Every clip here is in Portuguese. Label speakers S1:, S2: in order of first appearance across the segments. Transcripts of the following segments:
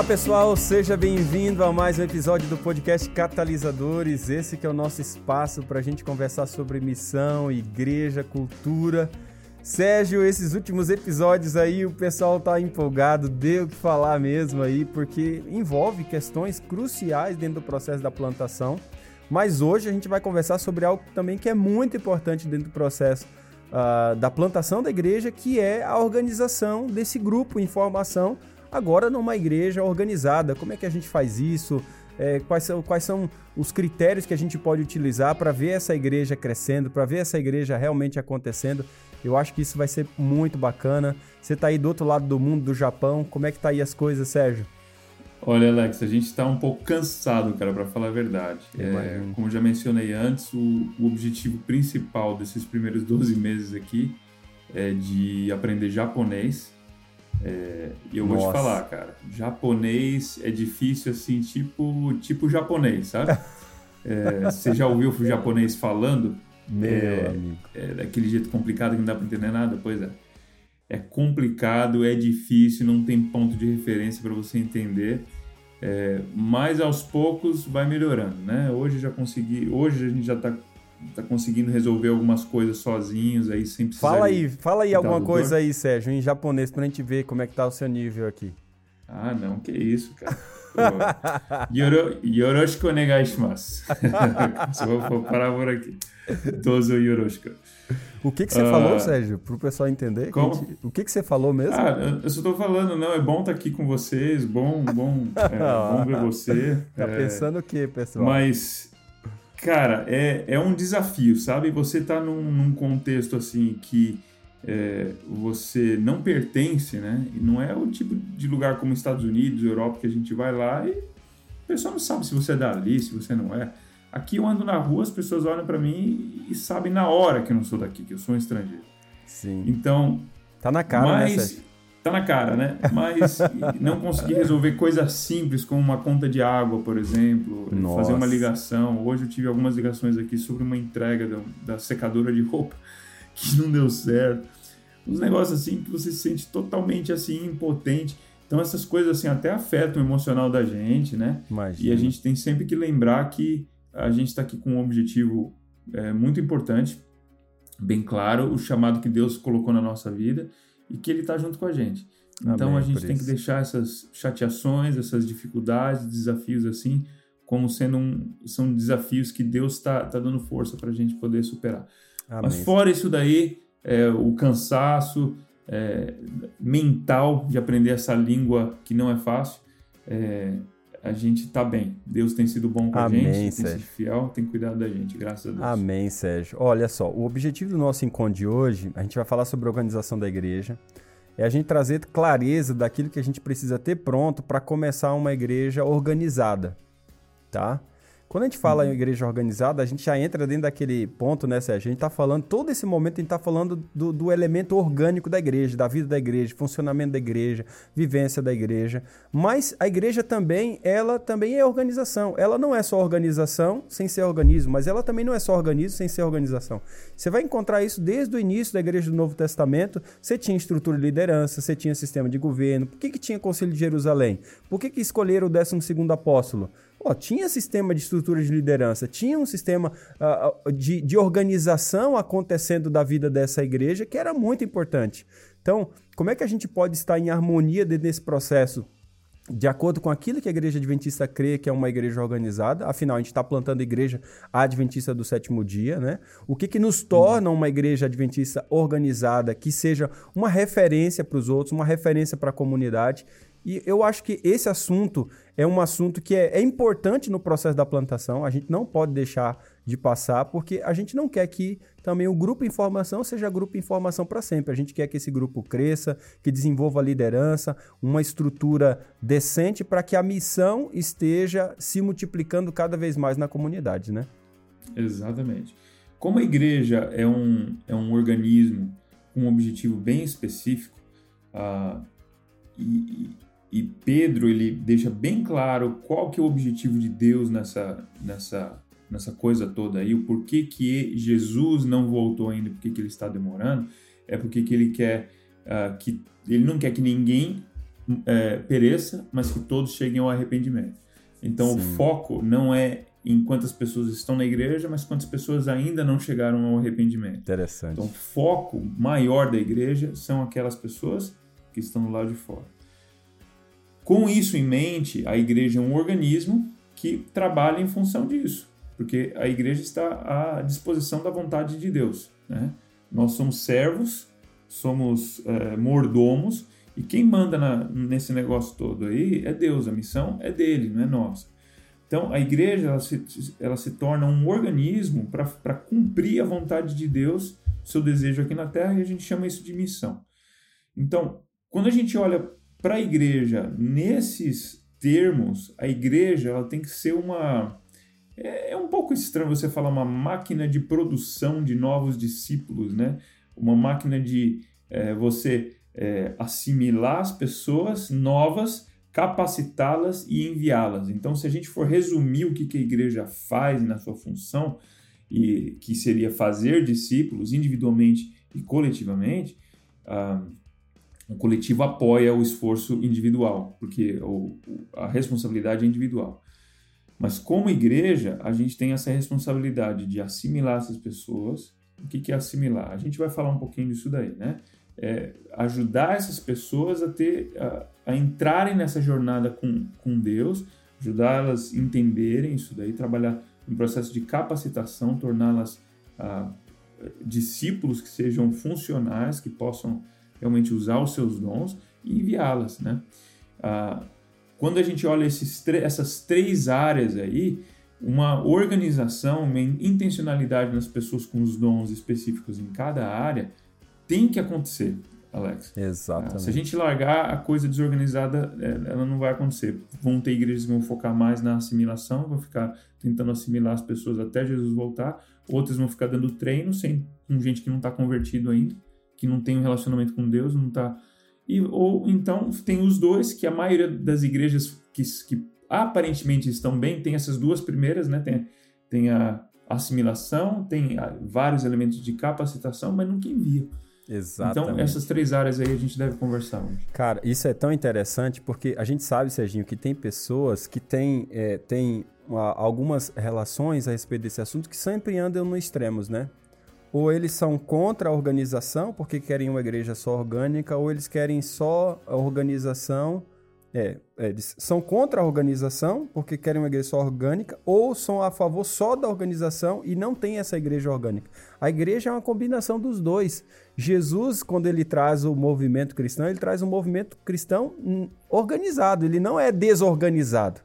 S1: Olá pessoal, seja bem-vindo a mais um episódio do podcast Catalisadores. Esse que é o nosso espaço para a gente conversar sobre missão, igreja, cultura. Sérgio, esses últimos episódios aí o pessoal tá empolgado, deu o que falar mesmo aí, porque envolve questões cruciais dentro do processo da plantação. Mas hoje a gente vai conversar sobre algo também que é muito importante dentro do processo uh, da plantação da igreja, que é a organização desse grupo em formação agora numa igreja organizada. Como é que a gente faz isso? É, quais, são, quais são os critérios que a gente pode utilizar para ver essa igreja crescendo, para ver essa igreja realmente acontecendo? Eu acho que isso vai ser muito bacana. Você está aí do outro lado do mundo, do Japão. Como é que tá aí as coisas, Sérgio?
S2: Olha, Alex, a gente está um pouco cansado, cara, para falar a verdade. É, como já mencionei antes, o, o, objetivo principal desses primeiros 12 meses aqui é de aprender japonês. É, e eu Nossa. vou te falar, cara, japonês é difícil assim, tipo, tipo japonês, sabe? É, você já ouviu o japonês falando?
S1: Meu é, amigo.
S2: É daquele jeito complicado que não dá para entender nada? Pois é. É complicado, é difícil, não tem ponto de referência para você entender. É, mas aos poucos vai melhorando, né? Hoje já consegui, hoje a gente já está tá conseguindo resolver algumas coisas sozinhos aí sem precisar.
S1: Fala aí, fala aí alguma coisa aí, Sérgio, em japonês pra gente ver como é que tá o seu nível aqui.
S2: Ah, não, que isso, cara. Yoro, yoroshiku onegai shimasu. For parar por aqui. Dozo yoroshiku.
S1: O que que você uh, falou, Sérgio, pro pessoal entender? Gente, o que que você falou mesmo?
S2: Ah, eu só tô falando, não, é bom estar tá aqui com vocês, bom, bom, é, bom ver você.
S1: Tá é, pensando o quê, pessoal?
S2: Mas Cara, é, é um desafio, sabe? Você tá num, num contexto assim que é, você não pertence, né? E não é o tipo de lugar como Estados Unidos, Europa, que a gente vai lá e o pessoal não sabe se você é dali, se você não é. Aqui eu ando na rua, as pessoas olham para mim e sabem na hora que eu não sou daqui, que eu sou um estrangeiro.
S1: Sim.
S2: Então.
S1: Tá na cara,
S2: né, mas, né, tá na cara, né? Mas não conseguir resolver coisas simples como uma conta de água, por exemplo, Nossa. fazer uma ligação. Hoje eu tive algumas ligações aqui sobre uma entrega da, da secadora de roupa que não deu certo. Uns negócios assim que você se sente totalmente assim impotente. Então essas coisas assim até afetam o emocional da gente, né?
S1: Imagina.
S2: E a gente tem sempre que lembrar que a gente está aqui com um objetivo é, muito importante, bem claro, o chamado que Deus colocou na nossa vida e que Ele está junto com a gente. Então Amém, a gente tem que deixar essas chateações, essas dificuldades, desafios assim, como sendo um, são desafios que Deus está tá dando força para a gente poder superar. Amém. Mas fora isso daí, é, o cansaço é, mental de aprender essa língua que não é fácil, é, a gente está bem. Deus tem sido bom com Amém, a gente, Sérgio. tem sido fiel, tem cuidado da gente, graças a Deus.
S1: Amém, Sérgio. Olha só, o objetivo do nosso encontro de hoje, a gente vai falar sobre a organização da igreja, é a gente trazer clareza daquilo que a gente precisa ter pronto para começar uma igreja organizada, tá? Quando a gente fala uhum. em igreja organizada, a gente já entra dentro daquele ponto, né, Sérgio? A gente está falando, todo esse momento, a gente está falando do, do, elemento orgânico da igreja, da vida da igreja, funcionamento da igreja, vivência da igreja. Mas a igreja também, ela também é organização. Ela não é só organização sem ser organismo, mas ela também não é só organismo sem ser organização. Você vai encontrar isso desde o início da igreja do Novo Testamento. Você tinha estrutura de liderança, você tinha sistema de governo. Por que, que tinha Conselho de Jerusalém? Por que, que escolheram o 12 segundo apóstolo? Pô, tinha sistema de estrutura de liderança, tinha um sistema uh, de, de organização acontecendo da vida dessa igreja que era muito importante. Então, como é que a gente pode estar em harmonia dentro desse processo? de acordo com aquilo que a igreja adventista crê que é uma igreja organizada, afinal, a gente está plantando a igreja adventista do sétimo dia, né? O que, que nos torna uma igreja adventista organizada, que seja uma referência para os outros, uma referência para a comunidade e eu acho que esse assunto é um assunto que é, é, importante no processo da plantação. A gente não pode deixar de passar, porque a gente não quer que também o grupo informação seja grupo informação para sempre. A gente quer que esse grupo cresça, que desenvolva liderança, uma estrutura decente para que a missão esteja se multiplicando cada vez mais na comunidade, né?
S2: Exatamente. Como a igreja é um, é um organismo com um objetivo bem específico, uh, e, e Pedro ele deixa bem claro qual que é o objetivo de Deus nessa, nessa, nessa coisa toda aí, o porquê que Jesus não voltou ainda, porquê que ele está demorando, é porque que ele quer uh, que ele não quer que ninguém é, pereça, mas que todos cheguem ao arrependimento. Então, Sim. o foco não é em quantas pessoas estão na igreja, mas quantas pessoas ainda não chegaram ao arrependimento.
S1: Interessante.
S2: Então, o foco maior da igreja são aquelas pessoas que estão do lado de fora. Com isso em mente, a igreja é um organismo que trabalha em função disso, porque a igreja está à disposição da vontade de Deus. Né? Nós somos servos, somos é, mordomos, e quem manda na, nesse negócio todo aí é Deus, a missão é dele, não é nossa. Então, a igreja ela se, ela se torna um organismo para cumprir a vontade de Deus, seu desejo aqui na terra, e a gente chama isso de missão. Então, quando a gente olha para a igreja nesses termos, a igreja ela tem que ser uma. É, é um pouco estranho você falar uma máquina de produção de novos discípulos, né? Uma máquina de é, você é, assimilar as pessoas novas capacitá-las e enviá-las. Então, se a gente for resumir o que, que a igreja faz na sua função, e que seria fazer discípulos individualmente e coletivamente, ah, o coletivo apoia o esforço individual, porque o, a responsabilidade é individual. Mas como igreja, a gente tem essa responsabilidade de assimilar essas pessoas. O que, é assimilar? A gente vai falar um pouquinho disso daí, né? É ajudar essas pessoas a ter a, a entrarem nessa jornada com, com Deus, ajudá-las a entenderem isso daí, trabalhar um processo de capacitação, torná-las ah, discípulos que sejam funcionais, que possam realmente usar os seus dons e enviá-las, né? Ah, quando a gente olha esses essas três áreas aí, uma organização, uma intencionalidade nas pessoas com os dons específicos em cada área tem que acontecer. Alex.
S1: Exatamente.
S2: se a gente largar a coisa desorganizada, é, ela não vai acontecer. Vão ter igrejas que vão focar mais na assimilação, vão ficar tentando assimilar as pessoas até Jesus voltar. Outras vão ficar dando treino sem, com gente que não está convertido ainda, que não tem um relacionamento com Deus, não está. E, ou então tem os dois, que a maioria das igrejas que, que aparentemente estão bem tem essas duas primeiras, né? Tem, tem a assimilação, tem vários elementos de capacitação, mas nunca envia.
S1: Exatamente.
S2: Então, essas três áreas aí a gente deve conversar hoje.
S1: Cara, isso é tão interessante porque a gente sabe, Serginho, que tem pessoas que têm, é, têm algumas relações a respeito desse assunto que sempre andam no extremos, né? Ou eles são contra a organização porque querem uma igreja só orgânica, ou eles querem só a organização é, é, eles são contra a organização, porque querem uma igreja só orgânica, ou são a favor só da organização e não tem essa igreja orgânica. A igreja é uma combinação dos dois. Jesus, quando ele traz o movimento cristão, ele traz um movimento cristão organizado, ele não é desorganizado.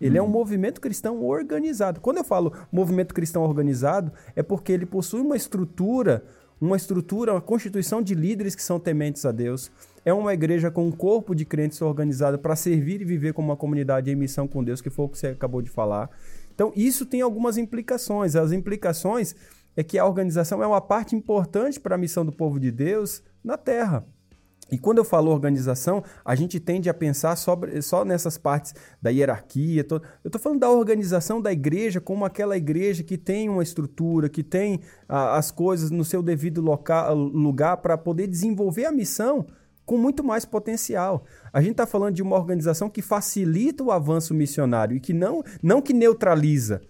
S1: Ele hum. é um uhum. movimento cristão organizado. Quando eu falo movimento cristão organizado, é porque ele possui uma estrutura, uma estrutura, uma constituição de líderes que são tementes a Deus é uma igreja com um corpo de crentes organizado para servir e viver como uma comunidade em missão com Deus, que foi o que você acabou de falar. Então, isso tem algumas implicações. As implicações é que a organização é uma parte importante para a missão do povo de Deus na terra. E quando eu falo organização, a gente tende a pensar sobre, só nessas partes da hierarquia. Tô, eu estou falando da organização da igreja como aquela igreja que tem uma estrutura, que tem as coisas no seu devido local, lugar para poder desenvolver a missão com muito mais potencial. A gente está falando de uma organização que facilita o avanço missionário e que não, não que neutraliza.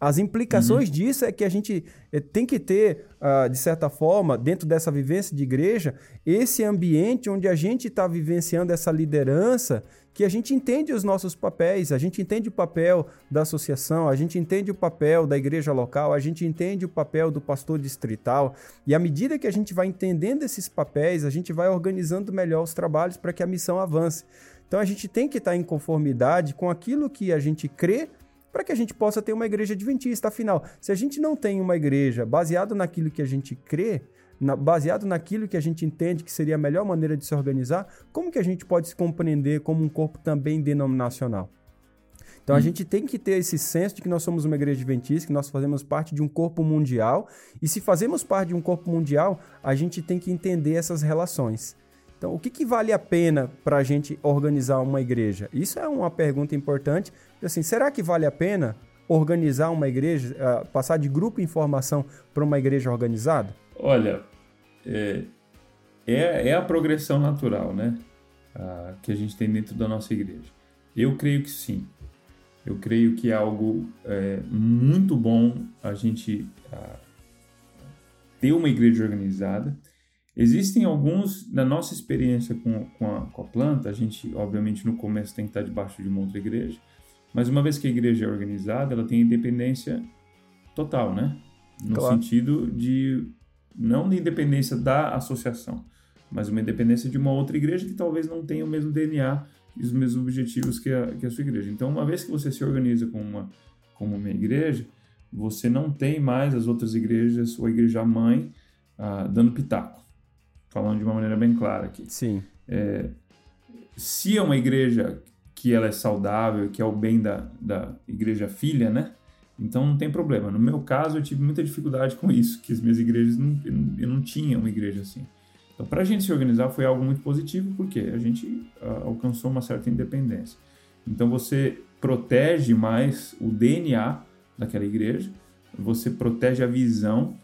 S1: As implicações uhum. disso é que a gente eh, tem que ter, uh, de certa forma, dentro dessa vivência de igreja, esse ambiente onde a gente está vivenciando essa liderança que a gente entende os nossos papéis, a gente entende o papel da associação, a gente entende o papel da igreja local, a gente entende o papel do pastor distrital, e à medida que a gente vai entendendo esses papéis, a gente vai organizando melhor os trabalhos para que a missão avance. Então a gente tem que estar em conformidade com aquilo que a gente crê para que a gente possa ter uma igreja adventista. Afinal, se a gente não tem uma igreja baseada naquilo que a gente crê, na, baseado naquilo que a gente entende que seria a melhor maneira de se organizar, como que a gente pode se compreender como um corpo também denominacional? Então hum. a gente tem que ter esse senso de que nós somos uma igreja adventista, que nós fazemos parte de um corpo mundial, e se fazemos parte de um corpo mundial, a gente tem que entender essas relações. Então, o que, que vale a pena para a gente organizar uma igreja? Isso é uma pergunta importante. Assim, será que vale a pena organizar uma igreja, uh, passar de grupo em formação para uma igreja organizada?
S2: Olha, é, é, é, a progressão natural, né? que a gente tem dentro da nossa igreja? Eu creio que sim. Eu creio que é algo é, muito bom a gente uh, ter uma igreja organizada. Existem alguns, na nossa experiência com, com, a, com a planta, a gente, obviamente, no começo tem que estar debaixo de uma outra igreja, mas uma vez que a igreja é organizada, ela tem independência total, né? No claro. sentido de não de independência da associação, mas uma independência de uma outra igreja que talvez não tenha o mesmo DNA e os mesmos objetivos que a, que a sua igreja. Então, uma vez que você se organiza como uma, como uma igreja, você não tem mais as outras igrejas ou a igreja mãe ah, dando pitaco, falando de uma maneira bem clara aqui.
S1: Sim.
S2: É, se é uma igreja que ela é saudável, que é o bem da, da igreja filha, né? Então não tem problema. No meu caso, eu tive muita dificuldade com isso, que as minhas igrejas não, eu não tinha uma igreja assim. Então, para a gente se organizar foi algo muito positivo, porque a gente uh, alcançou uma certa independência. Então, você protege mais o DNA daquela igreja, você protege a visão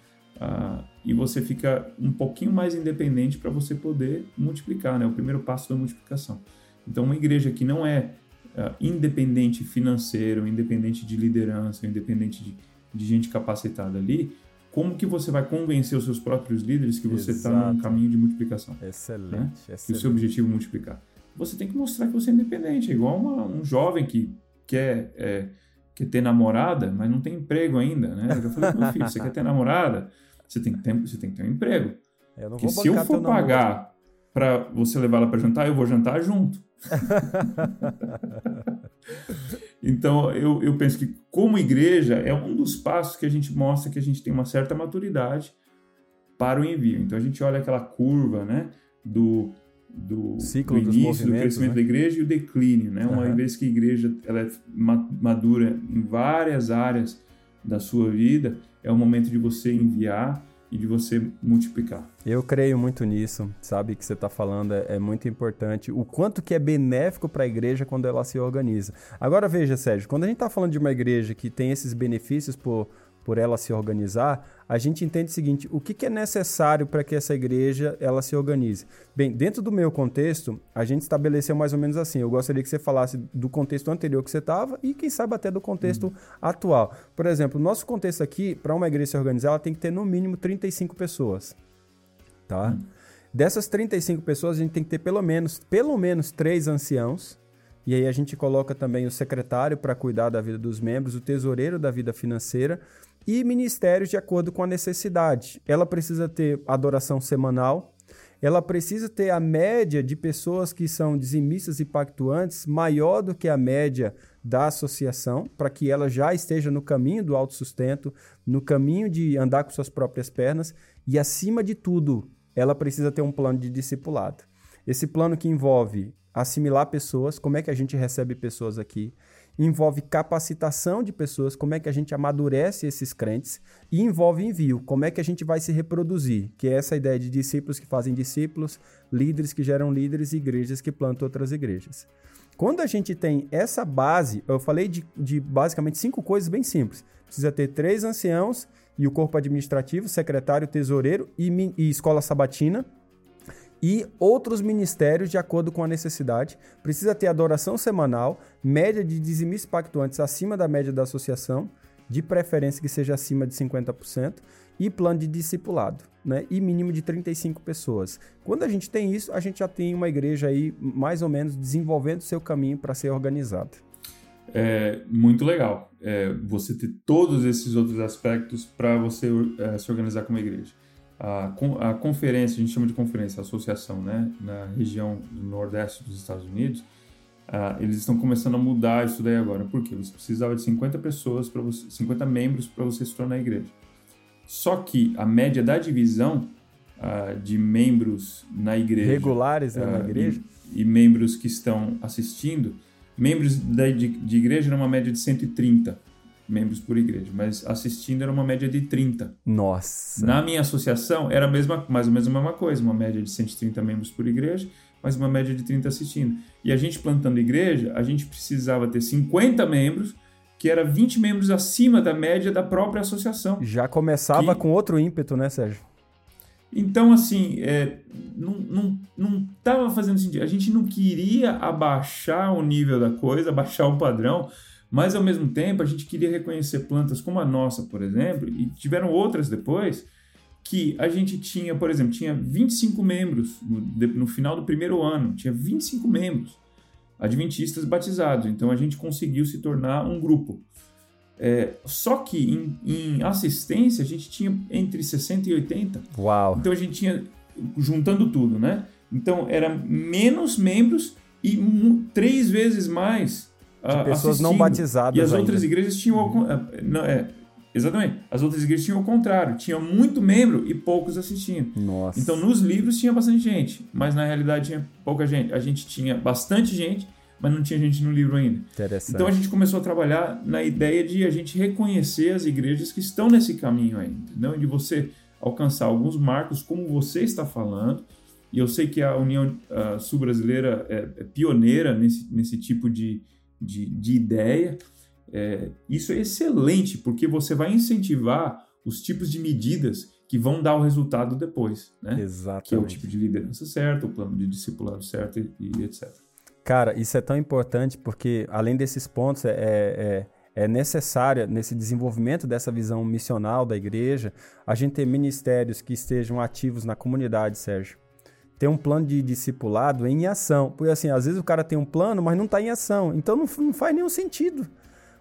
S2: uh, e você fica um pouquinho mais independente para você poder multiplicar, né? O primeiro passo da multiplicação. Então, uma igreja que não é uh, independente financeiro, independente de liderança, independente de, de, gente capacitada ali, como que você vai convencer os seus próprios líderes que você está num caminho de multiplicação?
S1: Excelente,
S2: né?
S1: excelente.
S2: Que o seu objetivo é multiplicar. Você tem que mostrar que você é independente, é igual uma, um jovem que quer, é, quer ter namorada, mas não tem emprego ainda, né? Eu já falei, meu filho, você quer ter namorada, você tem que ter, você tem que ter um emprego.
S1: Eu não
S2: vou se eu for pagar para você levar ela para jantar, eu vou jantar junto. então, eu, eu penso que, como igreja, é um dos passos que a gente mostra que a gente tem uma certa maturidade para o envio. Então, a gente olha aquela curva né, do, do,
S1: Ciclo
S2: do início, do crescimento
S1: né?
S2: da igreja e o declínio. Né? Uma uhum. vez que a igreja ela é madura em várias áreas da sua vida, é o momento de você enviar e de você multiplicar.
S1: Eu creio muito nisso, sabe? Que você está falando é, é, muito importante. O quanto que é benéfico para a igreja quando ela se organiza. Agora veja, Sérgio, quando a gente está falando de uma igreja que tem esses benefícios por por ela se organizar, a gente entende o seguinte: o que, que é necessário para que essa igreja ela se organize? Bem, dentro do meu contexto, a gente estabeleceu mais ou menos assim. Eu gostaria que você falasse do contexto anterior que você estava e, quem sabe, até do contexto uhum. atual. Por exemplo, o nosso contexto aqui, para uma igreja se organizar, ela tem que ter no mínimo 35 pessoas. Tá? Uhum. Dessas 35 pessoas, a gente tem que ter pelo menos, pelo menos três anciãos. E aí a gente coloca também o secretário para cuidar da vida dos membros, o tesoureiro da vida financeira e ministérios de acordo com a necessidade. Ela precisa ter adoração semanal, ela precisa ter a média de pessoas que são dizimistas e pactuantes maior do que a média da associação, para que ela já esteja no caminho do autossustento, no caminho de andar com suas próprias pernas e, acima de tudo, ela precisa ter um plano de discipulado. Esse plano que envolve assimilar pessoas, como é que a gente recebe pessoas aqui, envolve capacitação de pessoas, como é que a gente amadurece esses crentes, e envolve envio, como é que a gente vai se reproduzir, que é essa ideia de discípulos que fazem discípulos, líderes que geram líderes e igrejas que plantam outras igrejas. Quando a gente tem essa base, eu falei de, de basicamente cinco coisas bem simples. Precisa ter três anciãos e o corpo administrativo, secretário, tesoureiro e, e escola sabatina, e outros ministérios de acordo com a necessidade. Precisa ter adoração semanal, média de dizimistas pactuantes acima da média da associação, de preferência que seja acima de 50%, e plano de discipulado, né? E mínimo de 35 pessoas. Quando a gente tem isso, a gente já tem uma igreja aí mais ou menos desenvolvendo seu caminho para ser organizada.
S2: É muito legal é, você ter todos esses outros aspectos para você é, se organizar como igreja a, a conferência, a gente chama de conferência, a associação, né, na região do Nordeste dos Estados Unidos, eles estão começando a mudar isso daí agora. Por quê? Você precisava de 50 pessoas, para você, 50 membros para você se tornar igreja. Só que a média da divisão de membros na igreja...
S1: Regulares né, na igreja?
S2: E, e, membros que estão assistindo, membros da, de, de igreja era uma média de 130 membros por igreja, mas assistindo era uma média de 30.
S1: Nossa!
S2: Na minha associação era a mesma, mais ou menos a mesma coisa, uma média de 130 membros por igreja, mas uma média de 30 assistindo. E a gente plantando igreja, a gente precisava ter 50 membros, que era 20 membros acima da média da própria associação.
S1: Já começava que... com outro ímpeto, né, Sérgio?
S2: Então, assim, é, não, não, não tava fazendo sentido. A gente não queria abaixar o nível da coisa, abaixar o padrão, mas ao mesmo tempo a gente queria reconhecer plantas como a nossa, por exemplo, e tiveram outras depois, que a gente tinha, por exemplo, tinha 25 membros no, no final do primeiro ano, tinha 25 membros adventistas batizados. Então a gente conseguiu se tornar um grupo. É, só que em, em, assistência a gente tinha entre 60 e 80.
S1: Uau!
S2: Então a gente tinha, juntando tudo, né? Então era menos membros e três vezes mais.
S1: De uh, pessoas não batizadas.
S2: E as
S1: ainda.
S2: outras igrejas tinham. Uhum. Não, é, Exatamente. As outras igrejas tinham o contrário, tinha muito membro e poucos assistindo.
S1: Nossa.
S2: Então nos livros tinha bastante gente, mas na realidade tinha pouca gente. A gente tinha bastante gente, mas não tinha gente no livro ainda.
S1: Interessante.
S2: Então a gente começou a trabalhar na ideia de a gente reconhecer as igrejas que estão nesse caminho ainda, entendeu? De você alcançar alguns marcos como você está falando. E eu sei que a União Sul-Brasileira é, é, pioneira nesse, nesse tipo de, de, de ideia. É, isso é excelente, porque você vai incentivar os tipos de medidas que vão dar o resultado depois, né?
S1: Exatamente.
S2: Que é o tipo de liderança certo, o plano de discipulado certo e, e etc.
S1: Cara, isso é tão importante porque, além desses pontos, é, é, é necessário, nesse desenvolvimento dessa visão missional da igreja, a gente ter ministérios que estejam ativos na comunidade, Sérgio. Ter um plano de discipulado em ação. Porque, assim, às vezes o cara tem um plano, mas não está em ação. Então, não, não faz nenhum sentido.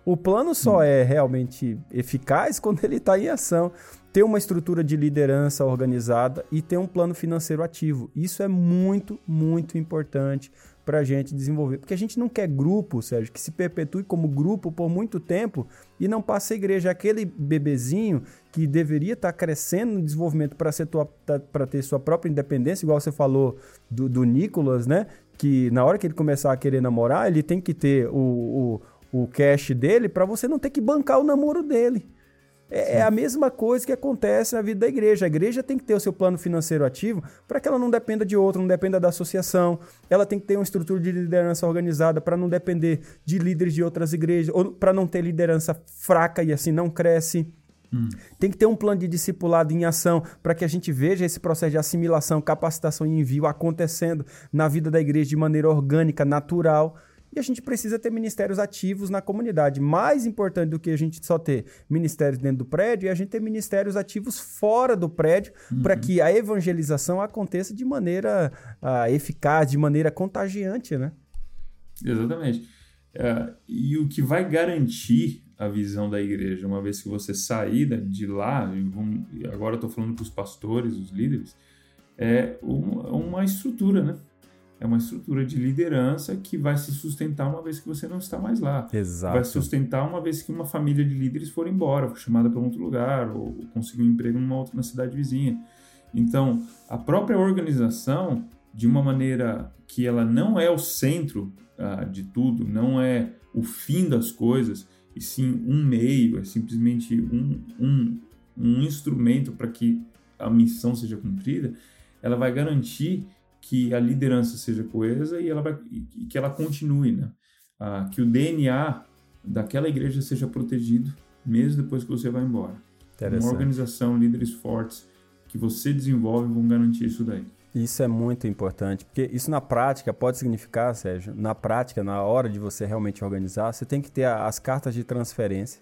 S1: O plano só hum. é realmente eficaz quando ele está em ação. Ter uma estrutura de liderança organizada e ter um plano financeiro ativo. Isso é muito, muito importante para a gente desenvolver. Porque a gente não quer grupo, Sérgio, que se perpetue como grupo por muito tempo e não passe a igreja. Aquele bebezinho que deveria estar tá crescendo no desenvolvimento para tá, ter sua própria independência, igual você falou do, do Nicolas, né? Que na hora que ele começar a querer namorar, ele tem que ter o, o o cash dele para você não ter que bancar o namoro dele. É, é, a mesma coisa que acontece na vida da igreja. A igreja tem que ter o seu plano financeiro ativo para que ela não dependa de outro, não dependa da associação. Ela tem que ter uma estrutura de liderança organizada para não depender de líderes de outras igrejas, ou para não ter liderança fraca e assim não cresce. Hum. Tem que ter um plano de discipulado em ação para que a gente veja esse processo de assimilação, capacitação e envio acontecendo na vida da igreja de maneira orgânica, natural. E a gente precisa ter ministérios ativos na comunidade. Mais importante do que a gente só ter ministérios dentro do prédio é a gente ter ministérios ativos fora do prédio uhum. para que a evangelização aconteça de maneira uh, eficaz, de maneira contagiante, né?
S2: Exatamente. Uh, e o que vai garantir a visão da igreja, uma vez que você sair de lá, agora estou falando para os pastores, os líderes, é uma estrutura, né? É uma estrutura de liderança que vai se sustentar uma vez que você não está mais lá.
S1: Exato.
S2: Vai se sustentar uma vez que uma família de líderes for embora, for chamada para um outro lugar, ou conseguir um emprego numa outra na cidade vizinha. Então, a própria organização, de uma maneira que ela não é o centro uh, de tudo, não é o fim das coisas, e sim um meio, é simplesmente um, um, um instrumento para que a missão seja cumprida, ela vai garantir que a liderança seja coesa e, ela vai, e que ela continue, né? Ah, que o DNA daquela igreja seja protegido mesmo depois que você vai embora. Uma organização, líderes fortes que você desenvolve vão garantir isso daí.
S1: Isso é muito importante, porque isso na prática pode significar, Sérgio, na prática, na hora de você realmente organizar, você tem que ter as cartas de transferência.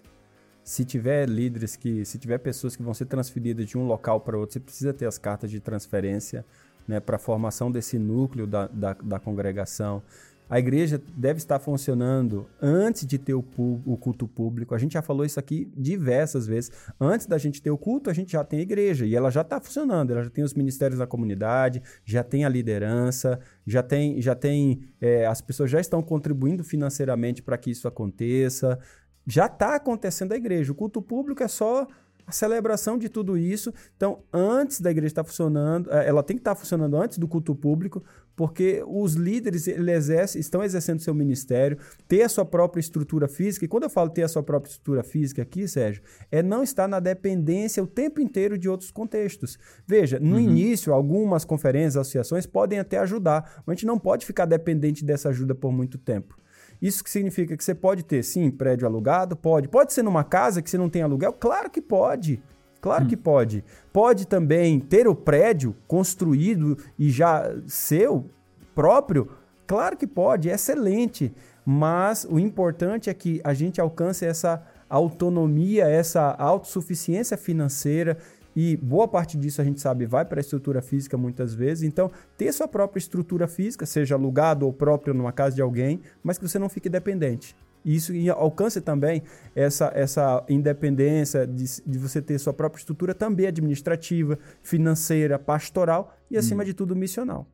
S1: Se tiver líderes que, se tiver pessoas que vão ser transferidas de um local para outro, você precisa ter as cartas de transferência né, para a formação desse núcleo da, da, da, congregação. A igreja deve estar funcionando antes de ter o, o, culto público. A gente já falou isso aqui diversas vezes. Antes da gente ter o culto, a gente já tem a igreja e ela já está funcionando. Ela já tem os ministérios da comunidade, já tem a liderança, já tem, já tem é, as pessoas já estão contribuindo financeiramente para que isso aconteça. Já está acontecendo a igreja. O culto público é só a celebração de tudo isso. Então, antes da igreja estar funcionando, é, ela tem que estar funcionando antes do culto público, porque os líderes exercem, estão exercendo seu ministério, ter a sua própria estrutura física. E quando eu falo ter a sua própria estrutura física aqui, Sérgio, é não estar na dependência o tempo inteiro de outros contextos. Veja, no uhum. início, algumas conferências, associações podem até ajudar, mas a gente não pode ficar dependente dessa ajuda por muito tempo. Isso que significa que você pode ter, sim, prédio alugado? Pode. Pode ser numa casa que você não tem aluguel? Claro que pode. Claro hum. que pode. Pode também ter o prédio construído e já seu próprio? Claro que pode, é excelente. Mas o importante é que a gente alcance essa autonomia, essa autossuficiência financeira e boa parte disso a gente sabe vai para a estrutura física muitas vezes. Então, ter sua própria estrutura física, seja alugado ou próprio numa casa de alguém, mas que você não fique dependente. E isso alcance também essa, essa independência de, de você ter sua própria estrutura também administrativa, financeira, pastoral e, acima hum. de tudo, missional.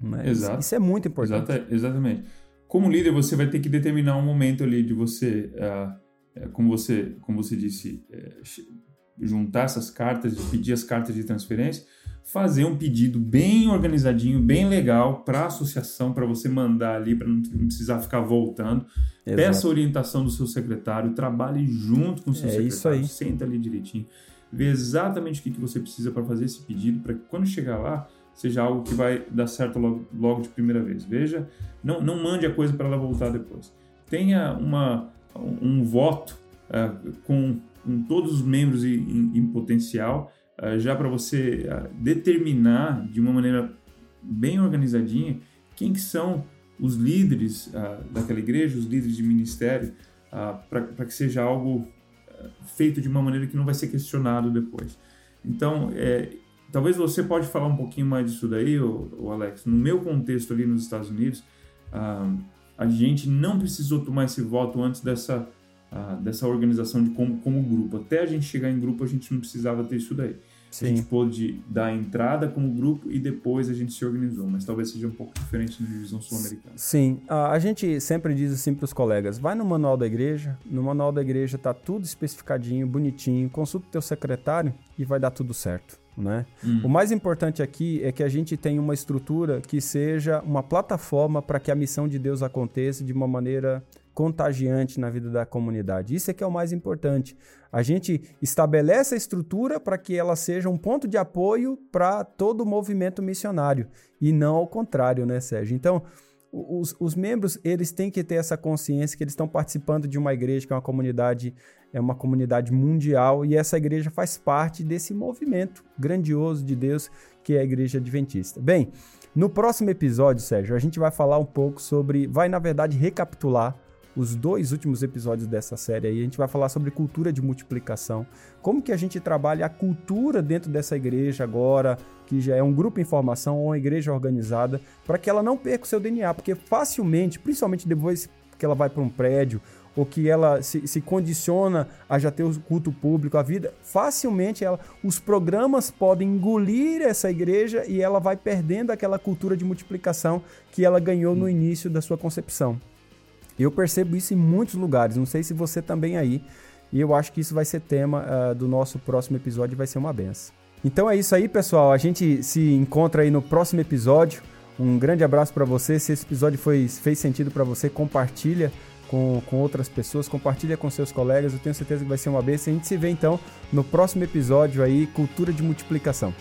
S1: Mas Exato. Isso é muito importante.
S2: Exatamente. Como líder, você vai ter que determinar um momento ali de você, uh, como você, como você disse, uh, juntar essas cartas, pedir as cartas de transferência, fazer um pedido bem organizadinho, bem legal para a associação, para você mandar ali, para não precisar ficar voltando. Exato. Peça a orientação do seu secretário, trabalhe junto com o seu é secretário, isso aí. senta ali direitinho, vê exatamente o que, que você precisa para fazer esse pedido, para que quando chegar lá, seja algo que vai dar certo logo, logo de primeira vez. Veja, não, não mande a coisa para ela voltar depois. Tenha uma, um voto uh, com, com, todos os membros em, em, potencial, uh, já para você uh, determinar de uma maneira bem organizadinha quem que são os líderes daquela igreja, os líderes de ministério, para que seja algo feito de uma maneira que não vai ser questionado depois. Então, é, Talvez você pode falar um pouquinho mais disso daí, o Alex. No meu contexto ali nos Estados Unidos, a gente não precisou tomar esse voto antes dessa, dessa organização de como, como grupo. Até a gente chegar em grupo, a gente não precisava ter isso daí. Sim. A gente pôde dar a entrada como grupo e depois a gente se organizou, mas talvez seja um pouco diferente na divisão sul-americana.
S1: Sim, a gente sempre diz assim para os colegas: vai no manual da igreja, no manual da igreja tá tudo especificadinho, bonitinho, consulta o teu secretário e vai dar tudo certo. Né? Hum. O mais importante aqui é que a gente tenha uma estrutura que seja uma plataforma para que a missão de Deus aconteça de uma maneira contagiante na vida da comunidade. Isso é que é o mais importante. A gente estabelece a estrutura para que ela seja um ponto de apoio para todo o movimento missionário e não ao contrário, né, Sérgio? Então, os, os, membros eles têm que ter essa consciência que eles estão participando de uma igreja que é uma comunidade é uma comunidade mundial e essa igreja faz parte desse movimento grandioso de Deus que é a igreja adventista. Bem, no próximo episódio, Sérgio, a gente vai falar um pouco sobre, vai na verdade recapitular os dois últimos episódios dessa série aí, a gente vai falar sobre cultura de multiplicação, como que a gente trabalha a cultura dentro dessa igreja agora, que já é um grupo em formação ou uma igreja organizada, para que ela não perca o seu DNA, porque facilmente, principalmente depois que ela vai para um prédio ou que ela se, se, condiciona a já ter o culto público, a vida, facilmente ela, os programas podem engolir essa igreja e ela vai perdendo aquela cultura de multiplicação que ela ganhou no início da sua concepção. Eu percebo isso em muitos lugares, não sei se você também aí. E eu acho que isso vai ser tema uh, do nosso próximo episódio, vai ser uma benção. Então é isso aí, pessoal. A gente se encontra aí no próximo episódio. Um grande abraço para você. Se esse episódio foi, fez sentido para você, compartilha com, com outras pessoas, compartilha com seus colegas. Eu tenho certeza que vai ser uma benção. A gente se vê então no próximo episódio aí, Cultura de Multiplicação.